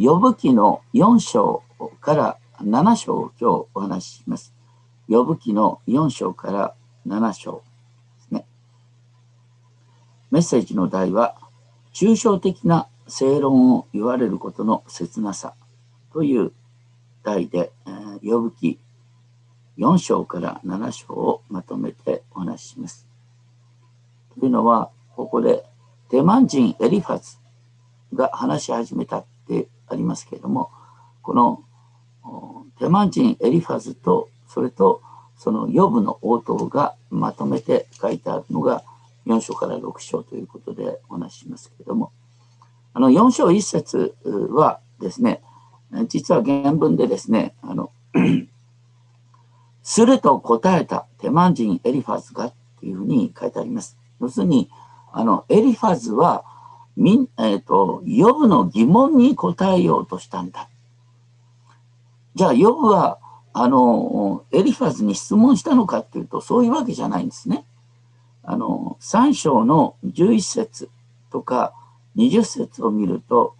呼ぶ記の4章から7章を今日お話しします。呼ぶ記の4章から7章ですね。メッセージの題は、抽象的な正論を言われることの切なさという題で、えー、呼ぶ記4章から7章をまとめてお話しします。というのは、ここでテマン人エリファズが話し始めたってありますけれども、このテマン人エリファズと、それとその予部の応答がまとめて書いてあるのが4章から6章ということでお話しますけれども、あの4章1節はですね、実は原文でですね、あの すると答えたテマン人エリファズがっていうふうに書いてあります。要するに、あの、エリファズは、みん、えっ、ー、と、ヨブの疑問に答えようとしたんだ。じゃあ、ヨブは、あの、エリファズに質問したのかっていうと、そういうわけじゃないんですね。あの、3章の11節とか20節を見ると、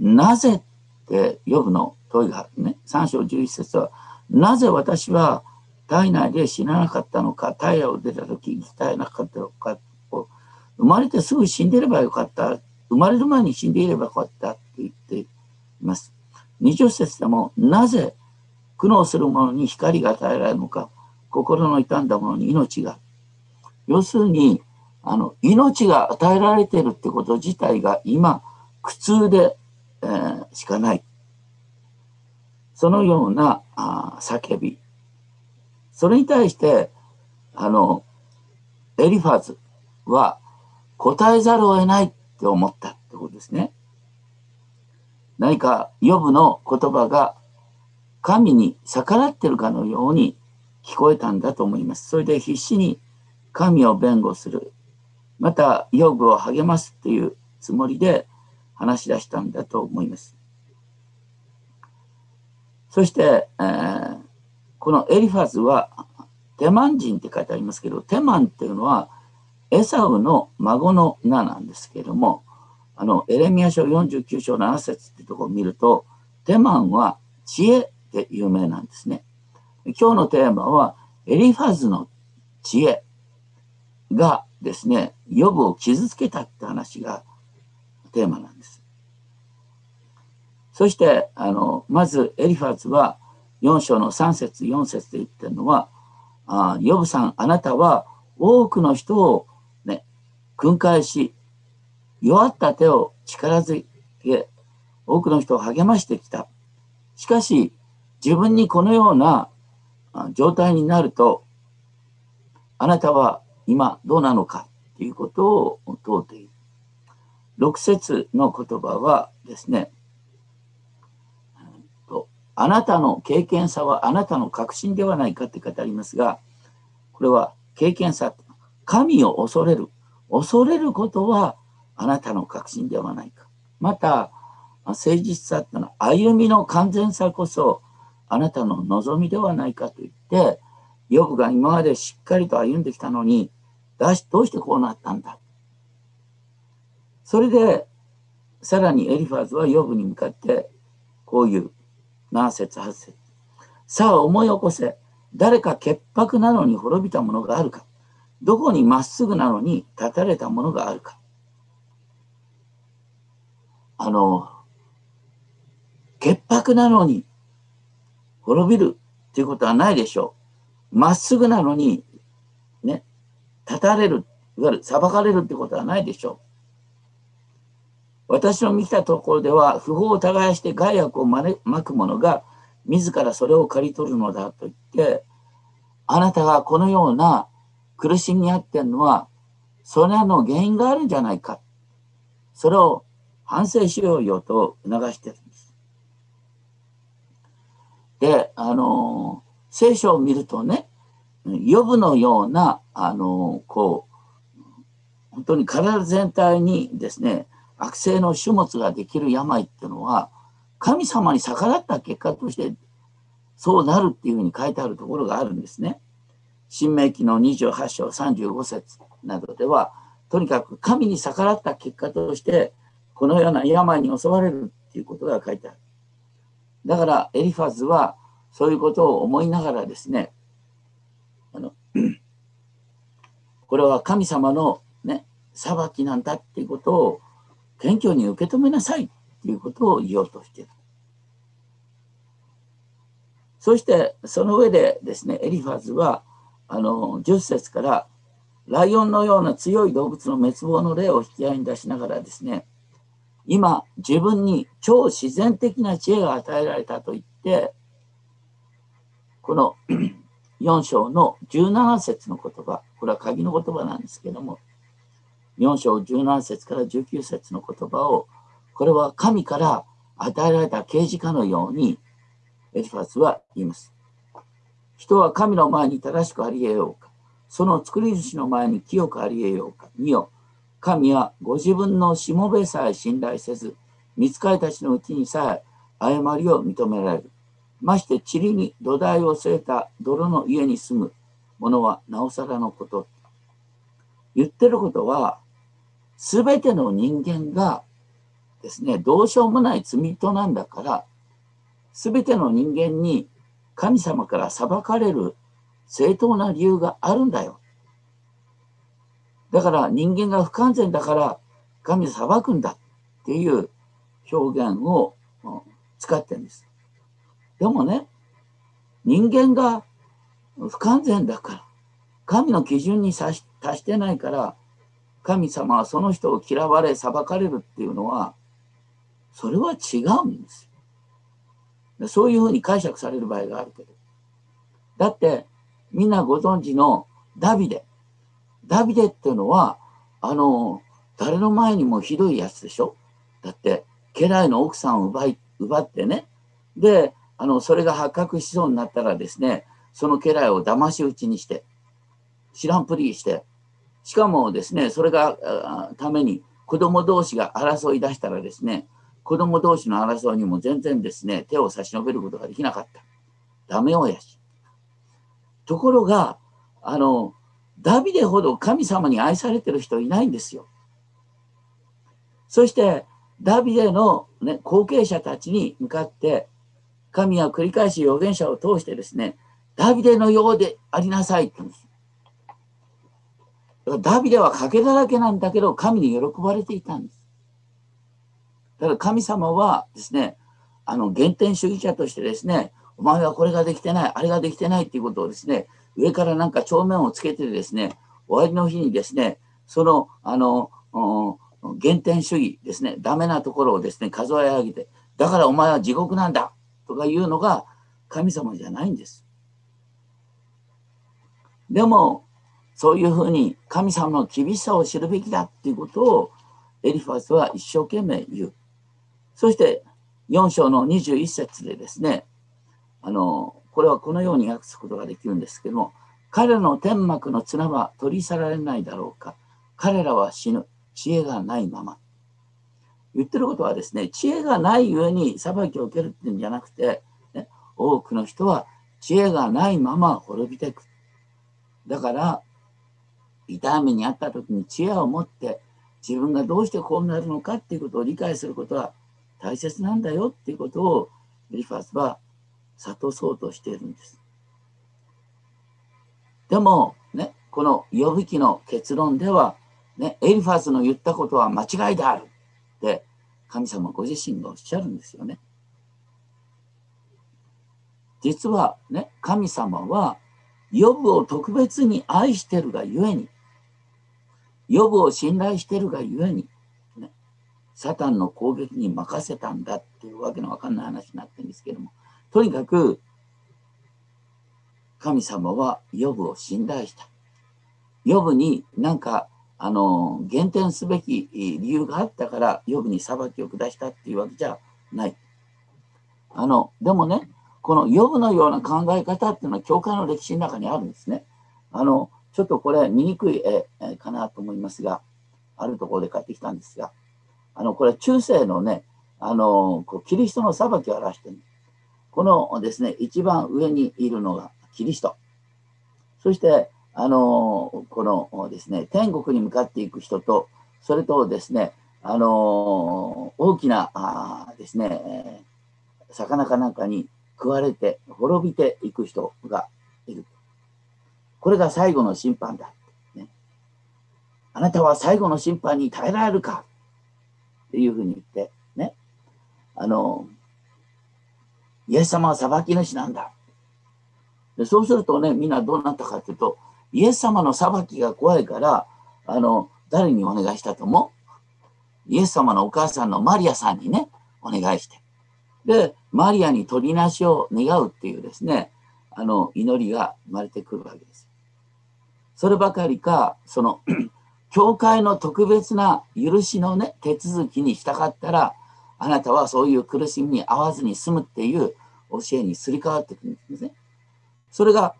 なぜってヨブの問いがあるね。3章11節は、なぜ私は体内で死ななかったのか、体を出た時生き絶えなかったのか生まれてすぐ死んでればよかった。生まれる前に死んでいればよかったって言っています。20節でも、なぜ苦悩する者に光が与えられるのか、心の傷んだ者に命が。要するに、あの、命が与えられているってこと自体が今、苦痛で、えー、しかない。そのようなあ叫び。それに対して、あの、エリファズは、答えざるを得ないって思ったってことですね。何か、ヨブの言葉が神に逆らってるかのように聞こえたんだと思います。それで必死に神を弁護する。また、ヨブを励ますっていうつもりで話し出したんだと思います。そして、えー、このエリファズはテマン人って書いてありますけど、テマンっていうのはエサウの孫の名なんですけれども、あの、エレミア書49章7節ってとこを見ると、テマンは知恵で有名なんですね。今日のテーマは、エリファズの知恵がですね、予部を傷つけたって話がテーマなんです。そして、あの、まずエリファズは4章の3節4節で言ってるのは、あヨブさん、あなたは多くの人を訓戒し、弱った手を力づけ、多くの人を励ましてきた。しかし、自分にこのような状態になると、あなたは今どうなのかということを問うている。6節の言葉はですね、あなたの経験さはあなたの確信ではないかって語りますが、これは経験さ、神を恐れる、恐れることはあなたの確信ではないか。また、誠実さってのは歩みの完全さこそあなたの望みではないかと言って、ヨブが今までしっかりと歩んできたのに、どうしてこうなったんだ？それで、さらにエリファーズはヨブに向かって、こういう7節8節さあ思い起こせ。誰か潔白なのに滅びたものがあるか。どこにまっすぐなのに立たれたものがあるか。あの、潔白なのに滅びるっていうことはないでしょう。まっすぐなのに、ね、立たれる、いわゆる裁かれるってことはないでしょう。私の見たところでは、不法を耕して害悪をまく者が、自らそれを刈り取るのだと言って、あなたがこのような苦しみにあってんのは、それの原因があるんじゃないか。それを反省しようよと促してるんです。で、あの、聖書を見るとね、予部のような、あの、こう、本当に体全体にですね、悪性の種物ができる病っていうのは、神様に逆らった結果として、そうなるっていうふうに書いてあるところがあるんですね。新明記の28章35節などでは、とにかく神に逆らった結果として、このような病に襲われるっていうことが書いてある。だからエリファズはそういうことを思いながらですね、あのこれは神様のね、裁きなんだっていうことを謙虚に受け止めなさいっていうことを言おうとしている。そしてその上でですね、エリファズはあの10節からライオンのような強い動物の滅亡の例を引き合いに出しながらですね、今自分に超自然的な知恵が与えられたと言って、この 4章の17節の言葉、これは鍵の言葉なんですけども、4章17節から19節の言葉を、これは神から与えられた刑事かのように、エリファスは言います。人は神の前に正しくあり得ようか。その作り主の前に清くあり得ようか。見よ。神はご自分のしもべさえ信頼せず、見つかりたちのうちにさえ誤りを認められる。まして塵に土台を据えた泥の家に住む者はなおさらのこと。言ってることは、すべての人間がですね、どうしようもない罪人なんだから、すべての人間に神様から裁かれる正当な理由があるんだよ。だから人間が不完全だから神裁くんだっていう表現を使ってるんです。でもね、人間が不完全だから、神の基準に達してないから、神様はその人を嫌われ裁かれるっていうのは、それは違うんです。そういうふうに解釈される場合があるけど。だって、みんなご存知のダビデ。ダビデっていうのは、あの、誰の前にもひどいやつでしょ？だって、家来の奥さんを奪い、奪ってね。で、あの、それが発覚しそうになったらですね、その家来を騙し討ちにして、知らんぷりして、しかもですね、それがために子供同士が争い出したらですね、子供同士の争いにも全然ですね、手を差し伸べることができなかった。ダメ親父。ところが、あの、ダビデほど神様に愛されてる人いないんですよ。そして、ダビデの、ね、後継者たちに向かって、神は繰り返し預言者を通してですね、ダビデのようでありなさいって言うんです。ダビデは賭けだらけなんだけど、神に喜ばれていたんです。だから神様はですね、あの、原点主義者としてですね、お前はこれができてない、あれができてないっていうことをですね、上からなんか帳面をつけてですね、終わりの日にですね、その、あの、原点主義ですね、ダメなところをですね、数え上げて、だからお前は地獄なんだとかいうのが神様じゃないんです。でも、そういうふうに神様の厳しさを知るべきだっていうことをエリファスは一生懸命言う。そして4章の21節でですね、あの、これはこのように訳すことができるんですけども、彼の天幕の綱は取り去られないだろうか。彼らは死ぬ。知恵がないまま。言ってることはですね、知恵がない上に裁きを受けるっていうんじゃなくて、ね、多くの人は知恵がないまま滅びていく。だから、痛い目にあった時に知恵を持って自分がどうしてこうなるのかっていうことを理解することは大切なんだよっていうことをエリファースは諭そうとしているんです。でも、ね、この予備記の結論では、ね、エリファスの言ったことは間違いであるって神様ご自身がおっしゃるんですよね。実はね、神様は予部を特別に愛してるがゆえに、予部を信頼してるがゆえに、サタンの攻撃に任せたんだっていうわけのわかんない話になってるんですけども、とにかく、神様はヨブを信頼した。ヨブになんか、あの、減点すべき理由があったから、ヨブに裁きを下したっていうわけじゃない。あの、でもね、このヨブのような考え方っていうのは教会の歴史の中にあるんですね。あの、ちょっとこれ見にくい絵かなと思いますが、あるところで買ってきたんですが、あの、これは中世のね、あの、こうキリストの裁きを表してるこのですね、一番上にいるのがキリスト。そして、あの、このですね、天国に向かっていく人と、それとですね、あの、大きなあですね、魚かなんかに食われて滅びていく人がいる。これが最後の審判だ。ね、あなたは最後の審判に耐えられるかっていうふうに言って、ね。あの、イエス様は裁き主なんだ。でそうするとね、みんなどうなったかっていうと、イエス様の裁きが怖いから、あの、誰にお願いしたと思う？イエス様のお母さんのマリアさんにね、お願いして。で、マリアに取りなしを願うっていうですね、あの、祈りが生まれてくるわけです。そればかりか、その、教会の特別な許しのね、手続きに従ったら、あなたはそういう苦しみに合わずに済むっていう教えにすり替わってくるんですね。それが、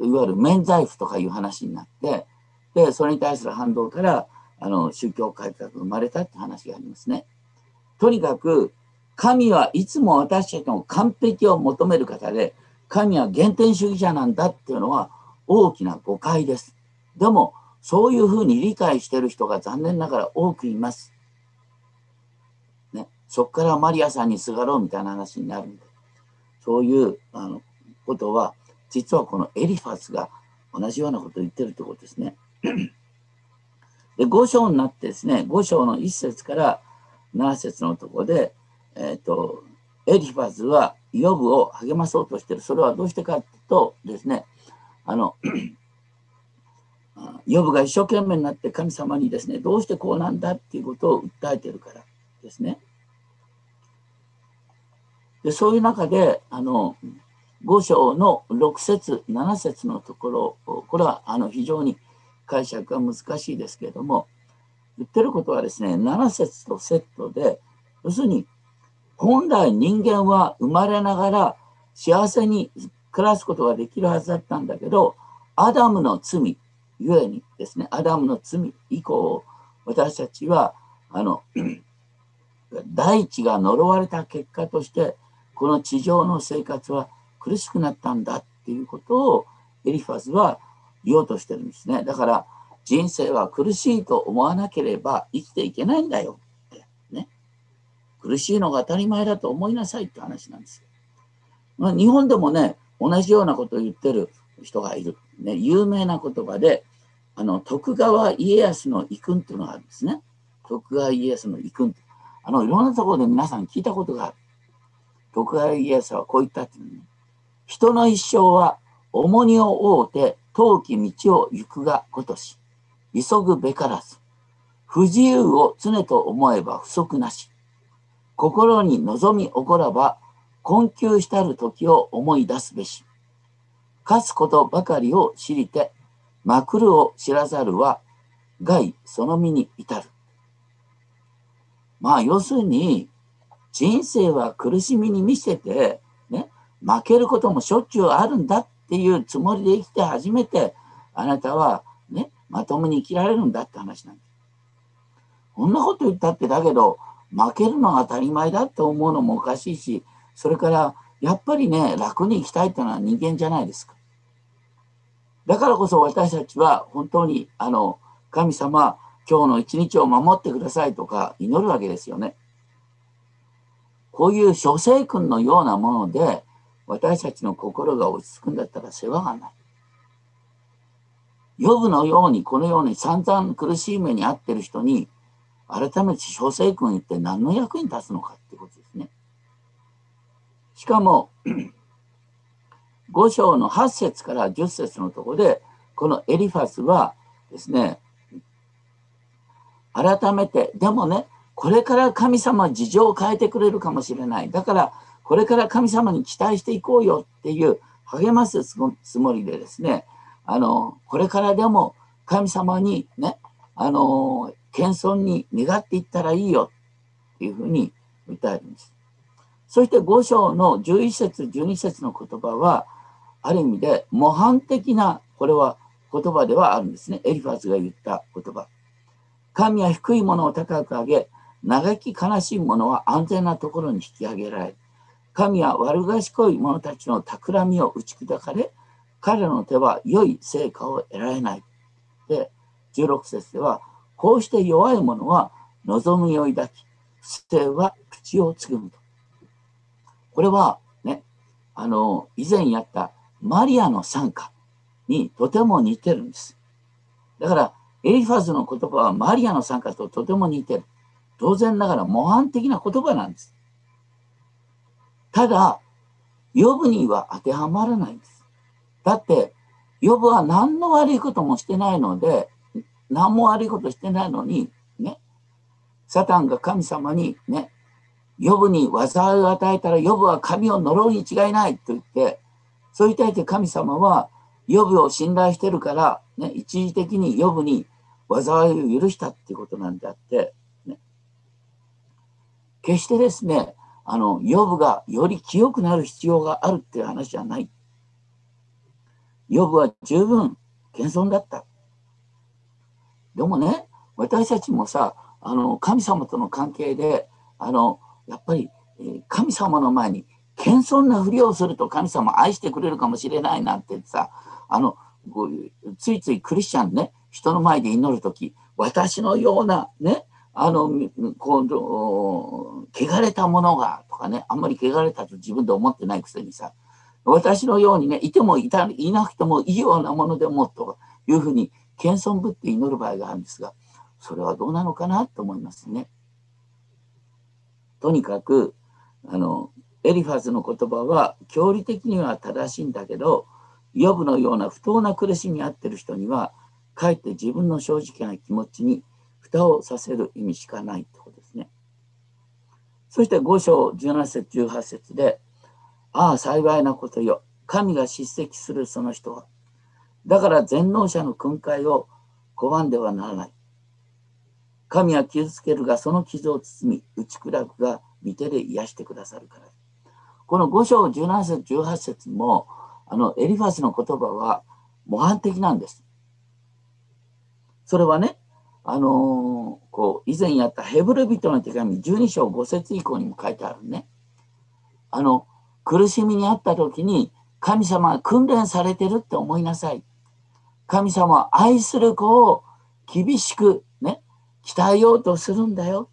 いわゆる免罪符とかいう話になって、で、それに対する反動から、あの、宗教改革が生まれたって話がありますね。とにかく、神はいつも私たちの完璧を求める方で、神は原点主義者なんだっていうのは大きな誤解です。でも、そういうふうに理解してる人が残念ながら多くいます。ね、そこからマリアさんにすがろうみたいな話になるんで、そういうあのことは、実はこのエリファスが同じようなことを言ってるってことですね。で、5章になってですね、5章の1節から7節のところで、えっ、ー、と、エリファズはヨブを励まそうとしてる。それはどうしてかというとですね、あの、ヨブが一生懸命になって神様にですね、どうしてこうなんだっていうことを訴えてるからですね。でそういう中で、あの、5章の6節7節のところ、これはあの非常に解釈が難しいですけれども、言ってることはですね、7節とセットで、要するに本来人間は生まれながら幸せに暮らすことができるはずだったんだけど、アダムの罪ゆえにですね、アダムの罪以降、私たちは、あの、大地が呪われた結果として、この地上の生活は苦しくなったんだっていうことをエリファズは言おうとしてるんですね。だから人生は苦しいと思わなければ生きていけないんだよってね。苦しいのが当たり前だと思いなさいって話なんですよ。まあ、日本でもね、同じようなことを言ってる人がいる。ね、有名な言葉で、あの、徳川家康の遺訓っていうのがあるんですね。徳川家康の遺訓。あの、いろんなところで皆さん聞いたことがある。徳川家康はこう言ったっていうね。人の一生は重荷を負うて遠き道を行くがごとし、急ぐべからず、不自由を常と思えば不足なし、心に望み起こらば、困窮したる時を思い出すべし。勝つことばかりを知りて、まくるを知らざるは、害その身に至る。まあ、要するに、人生は苦しみに満ちてて、ね、負けることもしょっちゅうあるんだっていうつもりで生きて初めて、あなたはね、まともに生きられるんだって話なんで。こんなこと言ったってだけど、負けるのが当たり前だって思うのもおかしいし、それからやっぱりね、楽に生きたいっていうのは人間じゃないですか。だからこそ私たちは本当に、あの、神様、今日の一日を守ってくださいとか祈るわけですよね。こういう諸生君のようなもので、私たちの心が落ち着くんだったら世話がない。ヨブのようにこのように散々苦しい目に遭ってる人に改めて小生君言って何の役に立つのかってことですね。しかも、5章の8節から10節のところで、このエリファスはですね、改めて、でもね、これから神様事情を変えてくれるかもしれない。だから、これから神様に期待していこうよっていう励ますつもりでですね、あの、これからでも神様にね、あの、謙遜に願っていったらいいよっていうふうに訴えるんです。そして5章の11節12節の言葉はある意味で模範的なこれは言葉ではあるんですね。エリファスが言った言葉。神は低いものを高く上げ、嘆き悲しいものは安全なところに引き上げられ、神は悪賢い者たちの企みを打ち砕かれ、彼の手は良い成果を得られない。で、16節では、こうして弱い者は望みを抱き、不正は口をつぐむと。これはね、あの、以前やったマリアの参加にとても似てるんです。だから、エリファズの言葉はマリアの参加ととても似てる。当然ながら模範的な言葉なんです。ただ、ヨブには当てはまらないんです。だって、ヨブは何の悪いこともしてないので、何も悪いことしてないのに、ね、サタンが神様にね、ヨブに災いを与えたらヨブは神を呪うに違いないと言って、そう言いたいって神様はヨブを信頼してるから、ね、一時的にヨブに災いを許したっていうことなんであって、ね、決してですね、あの、ヨブがより清くなる必要があるっていう話じゃない。ヨブは十分謙遜だった。でもね、私たちもさ、あの、神様との関係で、あの、やっぱり、え神様の前に謙遜なふりをすると神様愛してくれるかもしれないなんてさ、あの、ついついクリスチャンね、人の前で祈る時私のようなね、あの、こう、汚れたものがとかね、あんまり汚れたと自分で思ってないくせにさ、私のようにね、いてもいたいなくてもいいようなものでもというふうに謙遜ぶって祈る場合があるんですが、それはどうなのかなと思いますね。とにかく、あの、エリファズの言葉は、教理的には正しいんだけど、ヨブのような不当な苦しみに遭ってる人には、かえって自分の正直な気持ちに蓋をさせる意味しかないってことですね。そして5章17節18節で、ああ、幸いなことよ。神が叱責するその人は。だから全能者の訓戒を拒んではならない。神は傷つけるが、その傷を包み、打ち砕くが、見てで癒してくださるから。この5章17節18節も、あの、エリファスの言葉は模範的なんです。それはね、あのー、こう、以前やったヘブル人の手紙12章5節以降にも書いてあるね。あの、苦しみにあった時に、神様が訓練されてるって思いなさい。神様は愛する子を厳しくね、鍛えようとするんだよ。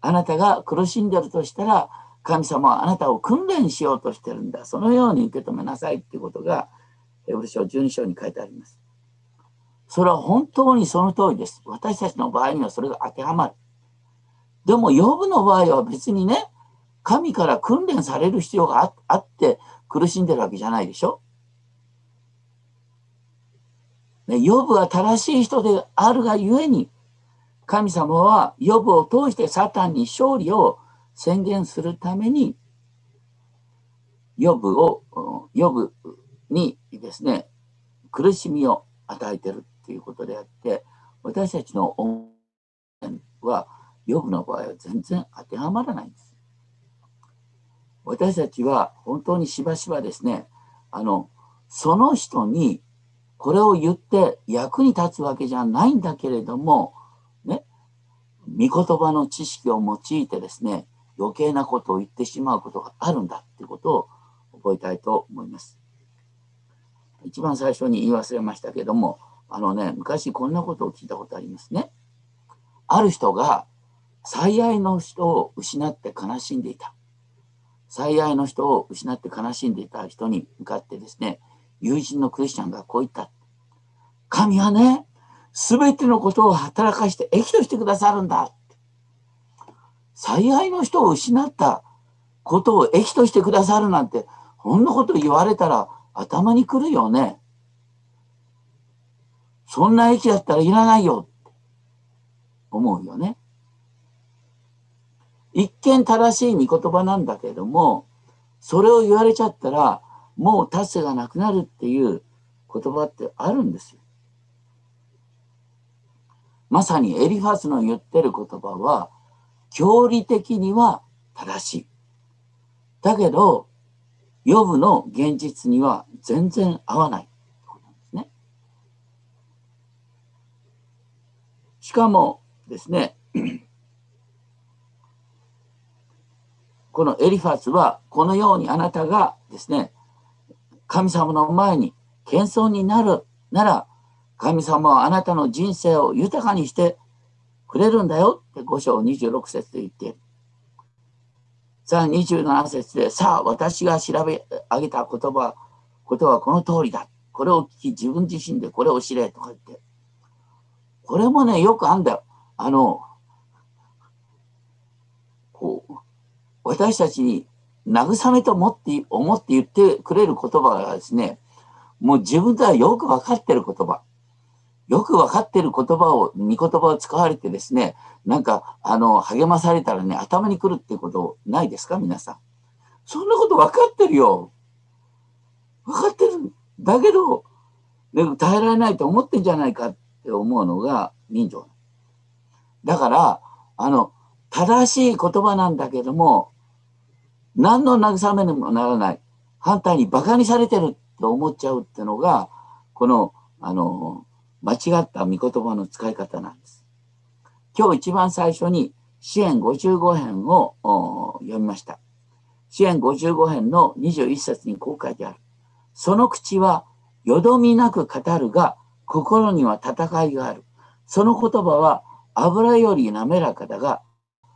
あなたが苦しんでるとしたら、神様はあなたを訓練しようとしてるんだ。そのように受け止めなさいっていうことが、ヘブル書12章に書いてあります。それは本当にその通りです。私たちの場合にはそれが当てはまる。でも、ヨブの場合は別にね、神から訓練される必要があって苦しんでるわけじゃないでしょ。ね、ヨブは正しい人であるがゆえに、神様はヨブを通してサタンに勝利を宣言するために、ヨブを、ヨブにですね、苦しみを与えてるっていうことであって、私たちの恩は、ヨブの場合は全然当てはまらないんです。私たちは本当にしばしばですね、あの、その人にこれを言って役に立つわけじゃないんだけれども、ね御言葉の知識を用いてですね、余計なことを言ってしまうことがあるんだっていうことを覚えたいと思います。一番最初に言い忘れましたけども、あのね、昔こんなことを聞いたことありますね。ある人が最愛の人を失って悲しんでいた。最愛の人を失って悲しんでいた人に向かってですね、友人のクリスチャンがこう言った。神はね、すべてのことを働かして益としてくださるんだ。最愛の人を失ったことを益としてくださるなんて、こんなこと言われたら頭にくるよね。そんな益だったらいらないよって。思うよね。一見正しい御言葉なんだけども、それを言われちゃったら、もう達成がなくなるっていう言葉ってあるんですよ。まさにエリファスの言ってる言葉は、教理的には正しい。だけど、ヨブの現実には全然合わない。ね、しかもですね、このエリファスはこのようにあなたがですね、神様の前に謙遜になるなら神様はあなたの人生を豊かにしてくれるんだよって5章26節で言っている。さあ27節で、さあ私が調べ上げた言葉、ことはこの通りだ。これを聞き自分自身でこれを知れとか言って。これもね、よくあんだよ。あの、こう、私たちに慰めと思って思って言ってくれる言葉がですね、もう自分ではよく分かってる言葉。よく分かってる言葉を、見言葉を使われてですね、なんか、あの、励まされたらね、頭にくるっていうことないですか皆さん。そんなこと分かってるよ。分かってる。だけど、耐えられないと思ってんじゃないかって思うのが人情。だから、あの、正しい言葉なんだけども、何の慰めにもならない。反対に馬鹿にされてると思っちゃうってのが、この、あの、間違った御言葉の使い方なんです。今日一番最初に支援55編を読みました。支援55編の21節にこう書いてある。その口はよどみなく語るが、心には戦いがある。その言葉は油より滑らかだが、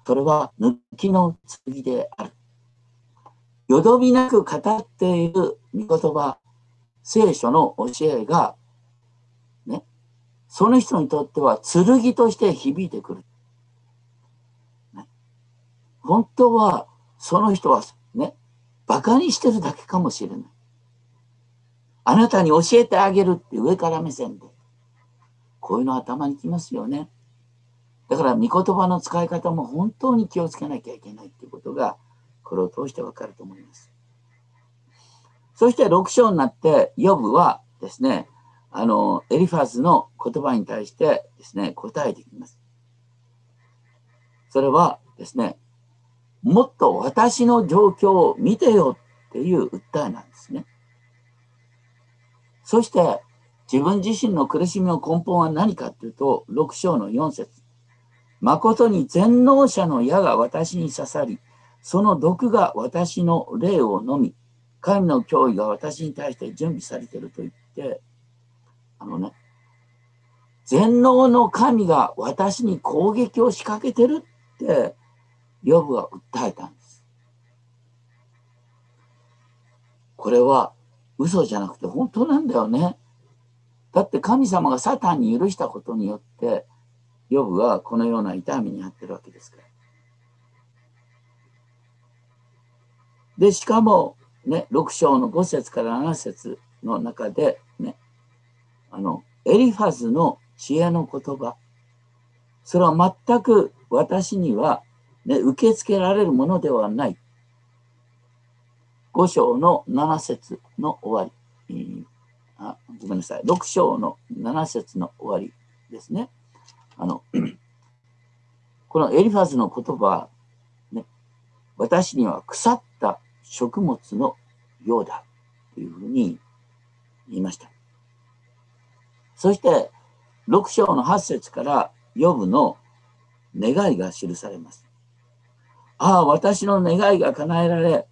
それは抜きの剣である。よどみなく語っている御言葉、聖書の教えがその人にとっては剣として響いてくる。ね、本当は、その人はね、馬鹿にしてるだけかもしれない。あなたに教えてあげるって上から目線で。こういうの頭にきますよね。だから、御言葉の使い方も本当に気をつけなきゃいけないっていうことが、これを通してわかると思います。そして6章になって、ヨブはですね、あの、エリファズの言葉に対してですね、答えていきます。それはですね、もっと私の状況を見てよっていう訴えなんですね。そして、自分自身の苦しみの根本は何かというと、6章の4節誠に全能者の矢が私に刺さり、その毒が私の霊を飲み、神の脅威が私に対して準備されていると言って、あのね、全能の神が私に攻撃を仕掛けてるって、ヨブは訴えたんです。これは嘘じゃなくて本当なんだよね。だって神様がサタンに許したことによって、ヨブはこのような痛みに遭ってるわけですから。で、しかも、ね、6章の5節から7節の中で、あの、エリファズの知恵の言葉。それは全く私には、ね、受け付けられるものではない。5章の7節の終わり。あごめんなさい。6章の7節の終わりですね。あの、このエリファズの言葉、ね、私には腐った食物のようだというふうに言いました。そして、6章の8節からヨブの願いが記されます。ああ、私の願いが叶えられ、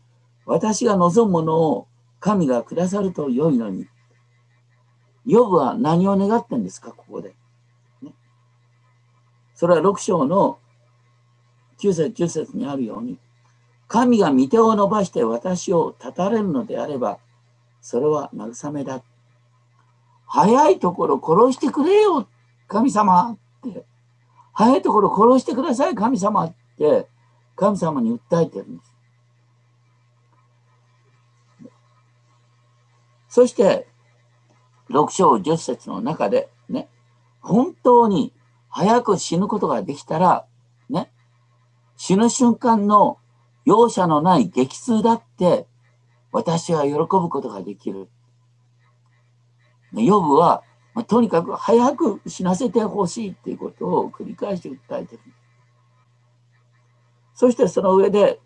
私が望むものを神がくださると良いのに。ヨブは何を願ってんですか、ここで。ね、それは6章の9節10節にあるように、神が御手を伸ばして私を立たれるのであれば、それは慰めだ。早いところ殺してくれよ、神様って。早いところ殺してください、神様って、神様に訴えてるんです。そして、6章10節の中でね、本当に早く死ぬことができたら、ね、死ぬ瞬間の容赦のない激痛だって、私は喜ぶことができる。ヨブは、まあ、とにかく早く死なせてほしいっていうことを繰り返し訴えてる。そしてその上で、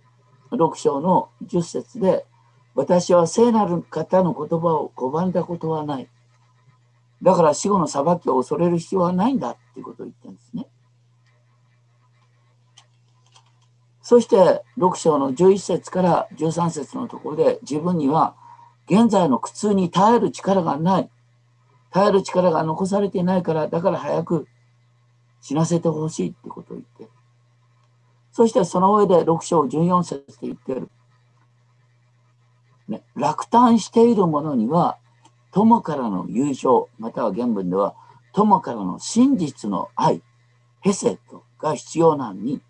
6章の10節で、私は聖なる方の言葉を拒んだことはない。だから死後の裁きを恐れる必要はないんだっていうことを言ってるんですね。そして6章の11節から13節のところで自分には現在の苦痛に耐える力がない。耐える力が残されていないから、だから早く死なせてほしいってことを言ってる。そしてその上で6章14節で言ってる。ね、落胆している者には友からの友情、または原文では友からの真実の愛、ヘセットが必要なのに、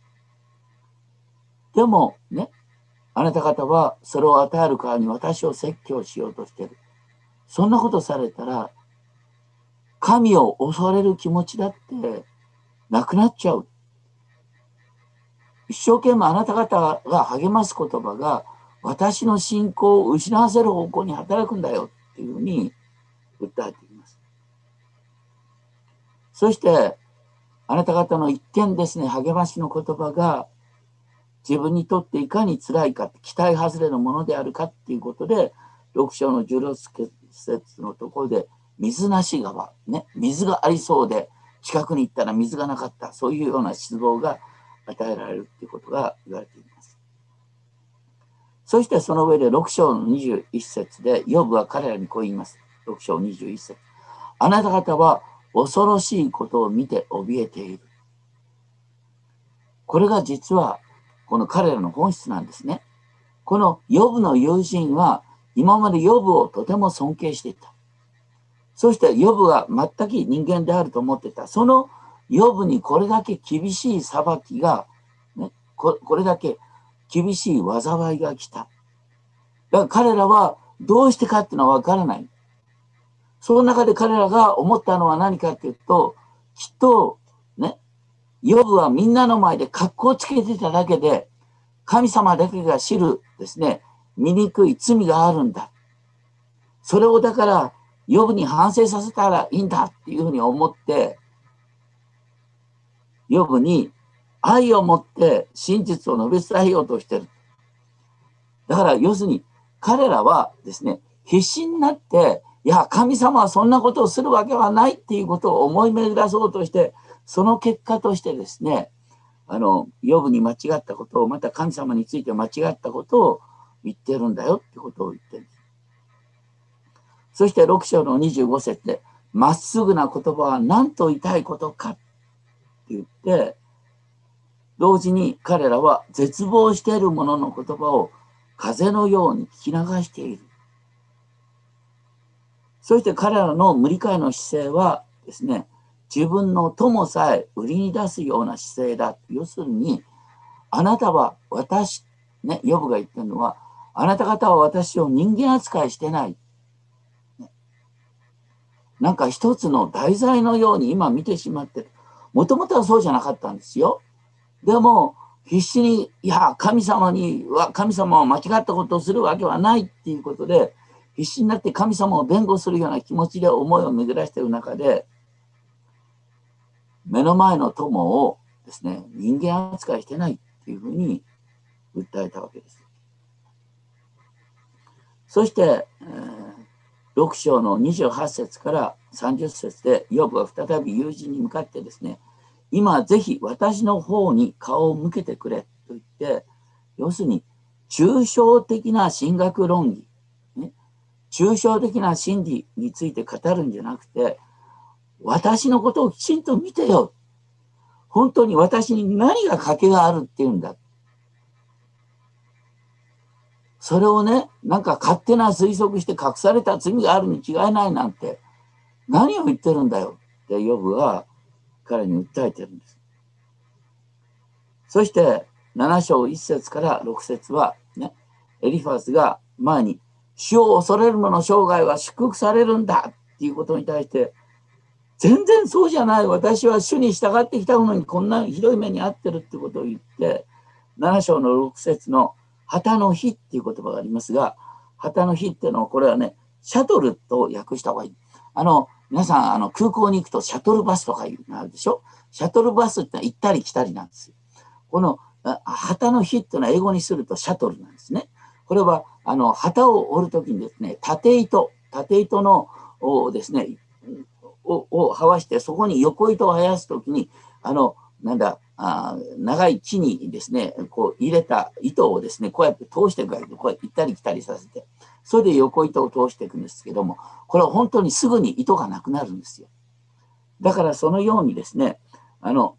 でもね、あなた方はそれを与える側に私を説教しようとしてる。そんなことされたら、神を恐れる気持ちだってなくなっちゃう。一生懸命あなた方が励ます言葉が私の信仰を失わせる方向に働くんだよっていうふうに訴えています。そしてあなた方の一見ですね励ましの言葉が自分にとっていかに辛いか期待外れのものであるかっていうことで6章の16節のところで水なし川ね水がありそうで近くに行ったら水がなかったそういうような失望が与えられるということが言われています。そしてその上で6章の21節で、ヨブは彼らにこう言います。6章21節あなた方は恐ろしいことを見て怯えている。これが実はこの彼らの本質なんですね。このヨブの友人は今までヨブをとても尊敬していた。そしてヨブが全く人間であると思ってた。そのヨブにこれだけ厳しい裁きが、ね、ここれだけ厳しい災いが来た。だから彼らはどうしてかっていうのはわからない。その中で彼らが思ったのは何かっていうと、きっと、ね、ヨブはみんなの前で格好つけてただけで、神様だけが知るですね、醜い罪があるんだ。それをだから、ヨブに反省させたらいいんだっていうふうに思って、ヨブに愛を持って真実を述べ伝えようとしてる。だから要するに彼らはですね、必死になって、いや、神様はそんなことをするわけはないっていうことを思い巡らそうとして、その結果としてですね、あの、ヨブに間違ったことを、また神様について間違ったことを言ってるんだよってことを言ってる。そして6章の25節で、まっすぐな言葉は何と言いたいことかって言って、同時に彼らは絶望している者の言葉を風のように聞き流している。そして彼らの無理解の姿勢はですね、自分の友さえ売りに出すような姿勢だ。要するに、あなたは私、ね、ヨブが言ってるのは、あなた方は私を人間扱いしてない。なんか一つの題材のように今見てしまってる。もともとはそうじゃなかったんですよ。でも、必死に、いや、神様には、神様は間違ったことをするわけはないっていうことで、必死になって神様を弁護するような気持ちで思いを巡らしている中で、目の前の友をですね、人間扱いしてないっていうふうに訴えたわけです。そして、え、6章の28節から30節で、ヨブは再び友人に向かってですね、今ぜひ私の方に顔を向けてくれと言って、要するに、抽象的な神学論議、ね、抽象的な真理について語るんじゃなくて、私のことをきちんと見てよ。本当に私に何が賭けがあるっていうんだ。それをね、なんか勝手な推測して隠された罪があるに違いないなんて、何を言ってるんだよってヨブは彼に訴えてるんです。そして7章1節から6節はね、エリファスが前に死を恐れる者生涯は祝福されるんだっていうことに対して全然そうじゃない私は主に従ってきたものにこんなひどい目に遭ってるってことを言って7章の6節の旗の日っていう言葉がありますが旗の日っていうのはこれはねシャトルと訳した方がいい。あの皆さん、あの、空港に行くとシャトルバスとかいうのあるでしょ？シャトルバスってのは行ったり来たりなんですよ。この旗の日っていうのは英語にするとシャトルなんですね。これは、あの、旗を折るときにですね、縦糸、縦糸の、をですね、ををはわして、そこに横糸を生やすときに、あの、なんだ、あ長い木にですね、こう入れた糸をですね、こうやって通していくわけで、こう行ったり来たりさせて、それで横糸を通していくんですけども、これは本当にすぐに糸がなくなるんですよ。だからそのようにですね、あの、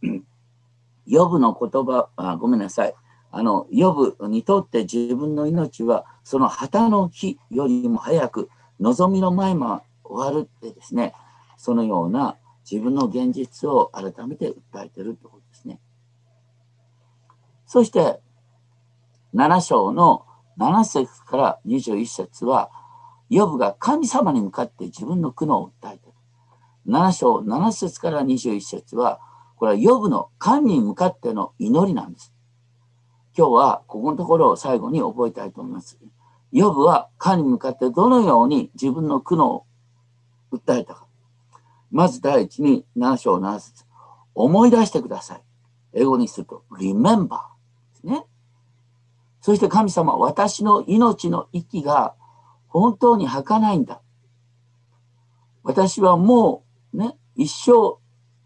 ヨブの言葉、あごめんなさい。あの、ヨブにとって自分の命は、その旗の日よりも早く、望みの前も終わるってですね、そのような自分の現実を改めて訴えてるってこと。そして、7章の7節から21節は、ヨブが神様に向かって自分の苦悩を訴えている。7章7節から21節は、これはヨブの神に向かっての祈りなんです。今日はここのところを最後に覚えたいと思います。ヨブは神に向かってどのように自分の苦悩を訴えたか。まず第一に7章7節思い出してください。英語にすると remember ね。そして神様、私の命の息が本当に儚いんだ。私はもうね、一生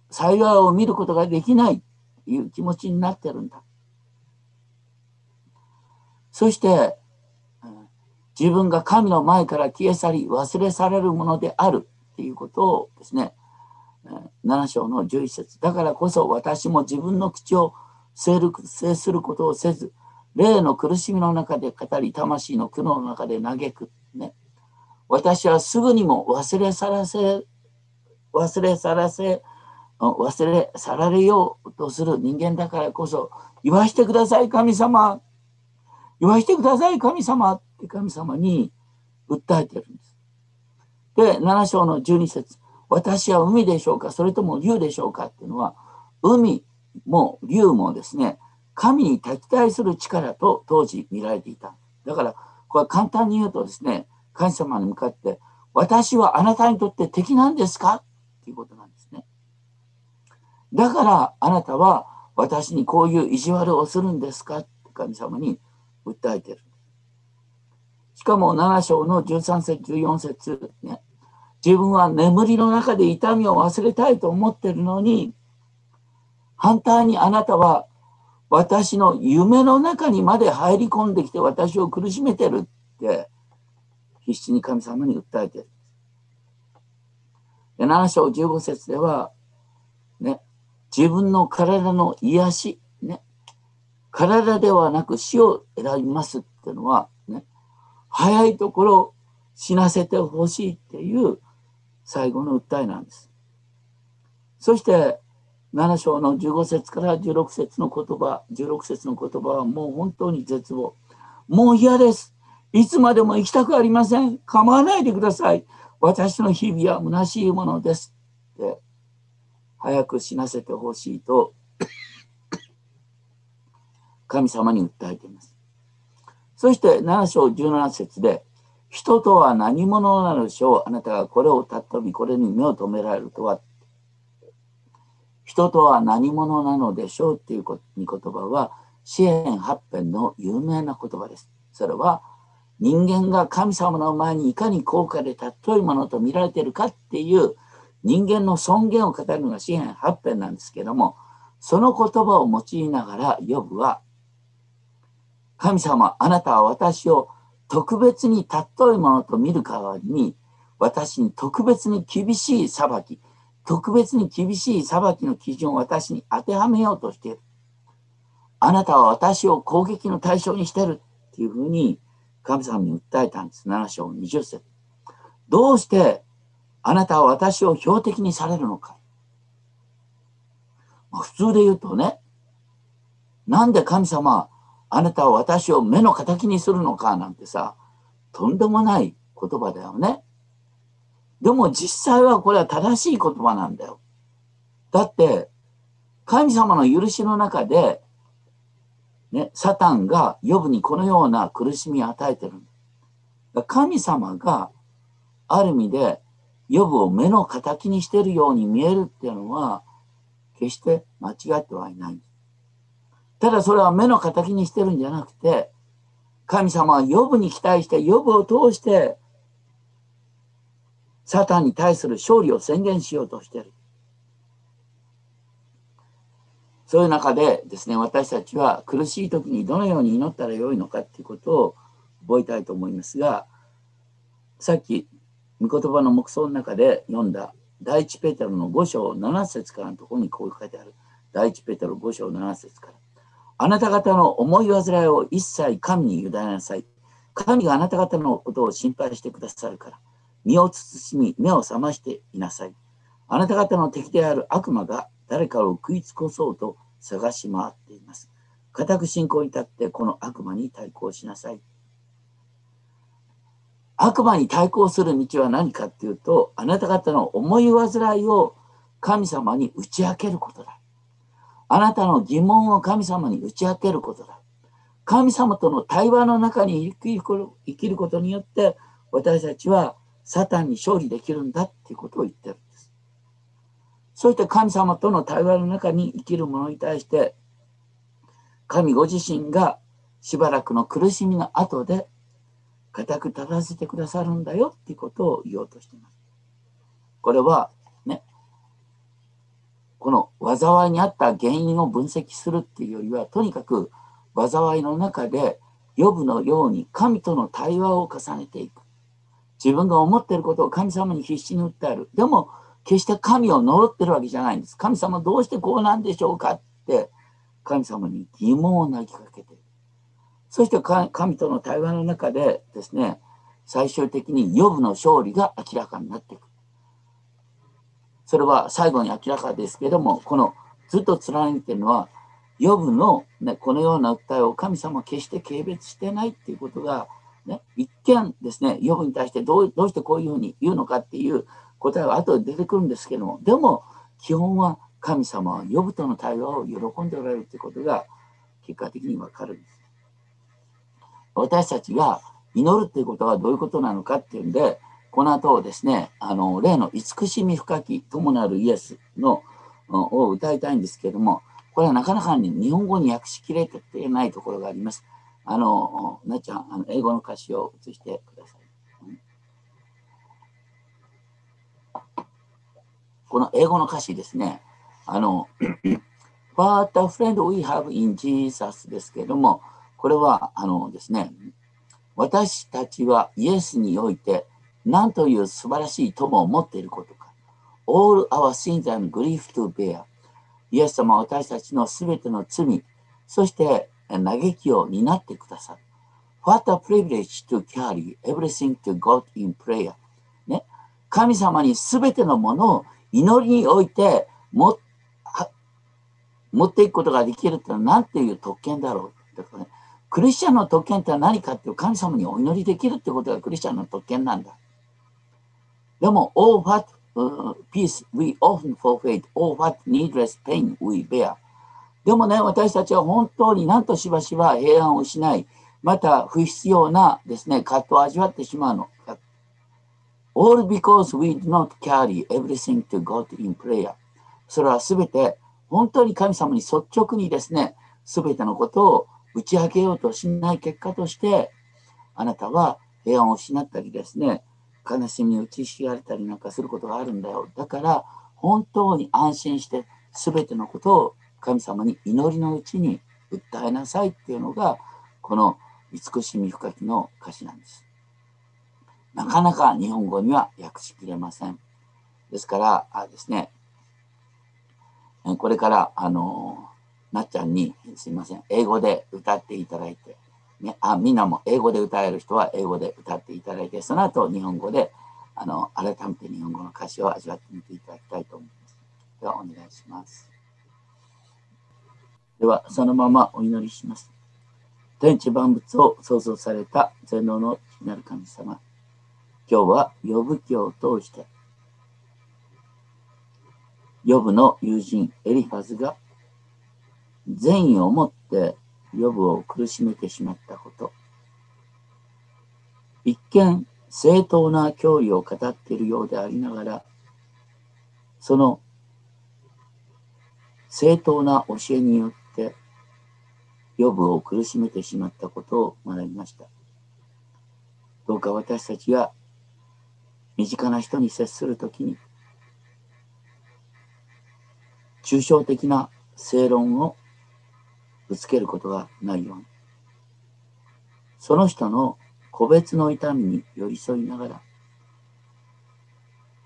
幸いを見ることができないという気持ちになってるんだ。そして、自分が神の前から消え去り忘れ去れるものであるということをですね、7章の11節だからこそ私も自分の口を制することをせず、霊の苦しみの中で語り、魂の苦悩の中で嘆く。ね。私はすぐにも忘れ去らせ、忘れ去らせ、忘れ去られようとする人間だからこそ、言わしてください、神様。言わしてください、神様って神様に訴えてるんです。で、7章の12節私は海でしょうか？それとも竜でしょうか？っていうのは、海も竜もですね、神に敵対する力と当時見られていた。だから、これは簡単に言うとですね、神様に向かって、私はあなたにとって敵なんですか？っていうことなんですね。だからあなたは私にこういう意地悪をするんですか？って神様に訴えてる。しかも7章の13節14節ね、自分は眠りの中で痛みを忘れたいと思ってるのに、反対にあなたは私の夢の中にまで入り込んできて私を苦しめてるって必死に神様に訴えてる。で7章15節では、ね、自分の体の癒し、ね、体ではなく死を選びますっていうのは、ね、早いところ死なせてほしいっていう最後の訴えなんです。そして7章の15節から16節の言葉、16節の言葉はもう本当に絶望。もう嫌です。いつまでも生きたくありません。構わないでください。私の日々は虚しいものです。って、早く死なせてほしいと、神様に訴えています。そして7章17節で、人とは何者なのでしょうあなたがこれを尊び、これに目を留められるとは。人とは何者なのでしょうっていう言葉は、支援八編の有名な言葉です。それは、人間が神様の前にいかに高価で尊いものと見られているかっていう人間の尊厳を語るのが詩篇八編なんですけども、その言葉を用いながら、ヨブは、神様、あなたは私を特別に尊いものと見る代わりに、私に特別に厳しい裁き、特別に厳しい裁きの基準を私に当てはめようとしている。あなたは私を攻撃の対象にしてるっていうふうに神様に訴えたんです。7章20節どうしてあなたは私を標的にされるのか。まあ、普通で言うとね、なんで神様あなたは私を目の敵にするのかなんてさ、とんでもない言葉だよね。でも実際はこれは正しい言葉なんだよ。だって、神様の許しの中で、ね、サタンがヨブにこのような苦しみを与えてる。神様がある意味でヨブを目の敵にしてるように見えるっていうのは決して間違ってはいない。ただそれは目の敵にしてるんじゃなくて、神様は予部に期待して、予部を通して、サタンに対する勝利を宣言しようとしている。そういう中でですね、私たちは苦しい時にどのように祈ったらよいのかっていうことを覚えたいと思いますが、さっき、御言葉の目想の中で読んだ第一ペテロの5章7節からのところにこう書いてある。第一ペテロ5章7節から。あなた方の思い煩いを一切神に委ねなさい。神があなた方のことを心配してくださるから、身を慎み、目を覚ましていなさい。あなた方の敵である悪魔が誰かを食いつこそうと探し回っています。固く信仰に立ってこの悪魔に対抗しなさい。悪魔に対抗する道は何かっていうと、あなた方の思い煩いを神様に打ち明けることだ。あなたの疑問を神様に打ち明けることだ。神様との対話の中に生きることによって、私たちはサタンに勝利できるんだっていうことを言ってるんです。そういった神様との対話の中に生きる者に対して、神ご自身がしばらくの苦しみの後で固く立たせてくださるんだよっていうことを言おうとしています。これはね、この災いにあった原因を分析するっていうよりは、とにかく災いの中で、予部のように神との対話を重ねていく。自分が思っていることを神様に必死に訴える。でも、決して神を呪ってるわけじゃないんです。神様どうしてこうなんでしょうかって、神様に疑問を投げかけて。そして神との対話の中でですね、最終的に予部の勝利が明らかになっていく。それは最後に明らかですけども、このずっと貫いているのは、予部の、ね、このような訴えを神様は決して軽蔑してないっていうことが、ね、一見ですね、予部に対してどうどうしてこういうふうに言うのかっていう答えは後で出てくるんですけども、でも基本は神様は予部との対話を喜んでおられるということが結果的にわかるんです。私たちが祈るっていうことはどういうことなのかっていうんで、この後ですね、あの、例の慈しみ深き友なるイエスのを歌いたいんですけども、これはなかなかに日本語に訳しきれてないところがあります。あの、なちゃん、あの英語の歌詞を映してください。この英語の歌詞ですね、あの、What a friend we have in Jesus ですけれども、これは、あのですね、私たちはイエスにおいて何という素晴らしい友を持っていることか。All our sins and grief to bear. イエス様は私たちのすべての罪、そして嘆きを担ってくださる。What a privilege to carry everything to God in prayer. ね、神様にすべてのものを祈りにおいても持っていくことができるというのは何ていう特権だろう。ね、クリスチャンの特権って何かっていう神様にお祈りできるってことがクリスチャンの特権なんだ。でも、all what、uh, peace we often forfeit, all what needless pain we bear. でもね、私たちは本当になんとしばしば平安を失い、また不必要なですね、葛藤を味わってしまうの。All because we do not carry everything to God in prayer. それはすべて本当に神様に率直にですね、すべてのことを打ち明けようとしない結果として、あなたは平安を失ったりですね、悲しみに打ちひしがれたりなんかすることがあるんだよ。だから、本当に安心して、すべてのことを神様に祈りのうちに訴えなさいっていうのが、この慈しみ深きの歌詞なんです。なかなか日本語には訳しきれません。ですから、あですね、これから、あのなっちゃんに、すいません、英語で歌っていただいて、ね、あみんなも英語で歌える人は英語で歌っていただいて、その後日本語で、あの、改めて日本語の歌詞を味わってみていただきたいと思います。では、お願いします。では、そのままお祈りします。天地万物を創造された全能のなる神様。今日は呼ぶ記を通して、ヨブの友人エリファズが善意を持ってヨブを苦しめてしまったこと。一見正当な教義を語っているようでありながら、その正当な教えによってヨブを苦しめてしまったことを学びました。どうか私たちが身近な人に接するときに抽象的な正論をぶつけることがないように。その人の個別の痛みに寄り添いながら、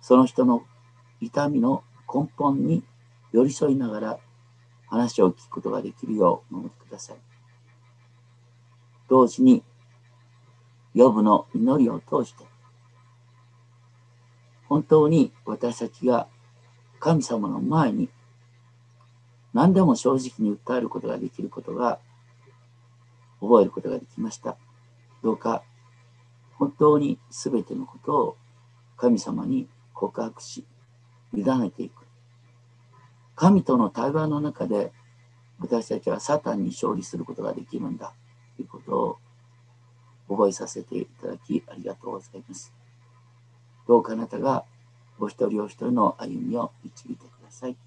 その人の痛みの根本に寄り添いながら、話を聞くことができるよう守ってください。同時に、予部の祈りを通して、本当に私たちが神様の前に何でも正直に訴えることができることが覚えることができました。どうか本当に全てのことを神様に告白し、委ねていく。神との対話の中で私たちはサタンに勝利することができるんだということを覚えさせていただきありがとうございます。どうかあなたがお一人お一人の歩みを導いてください。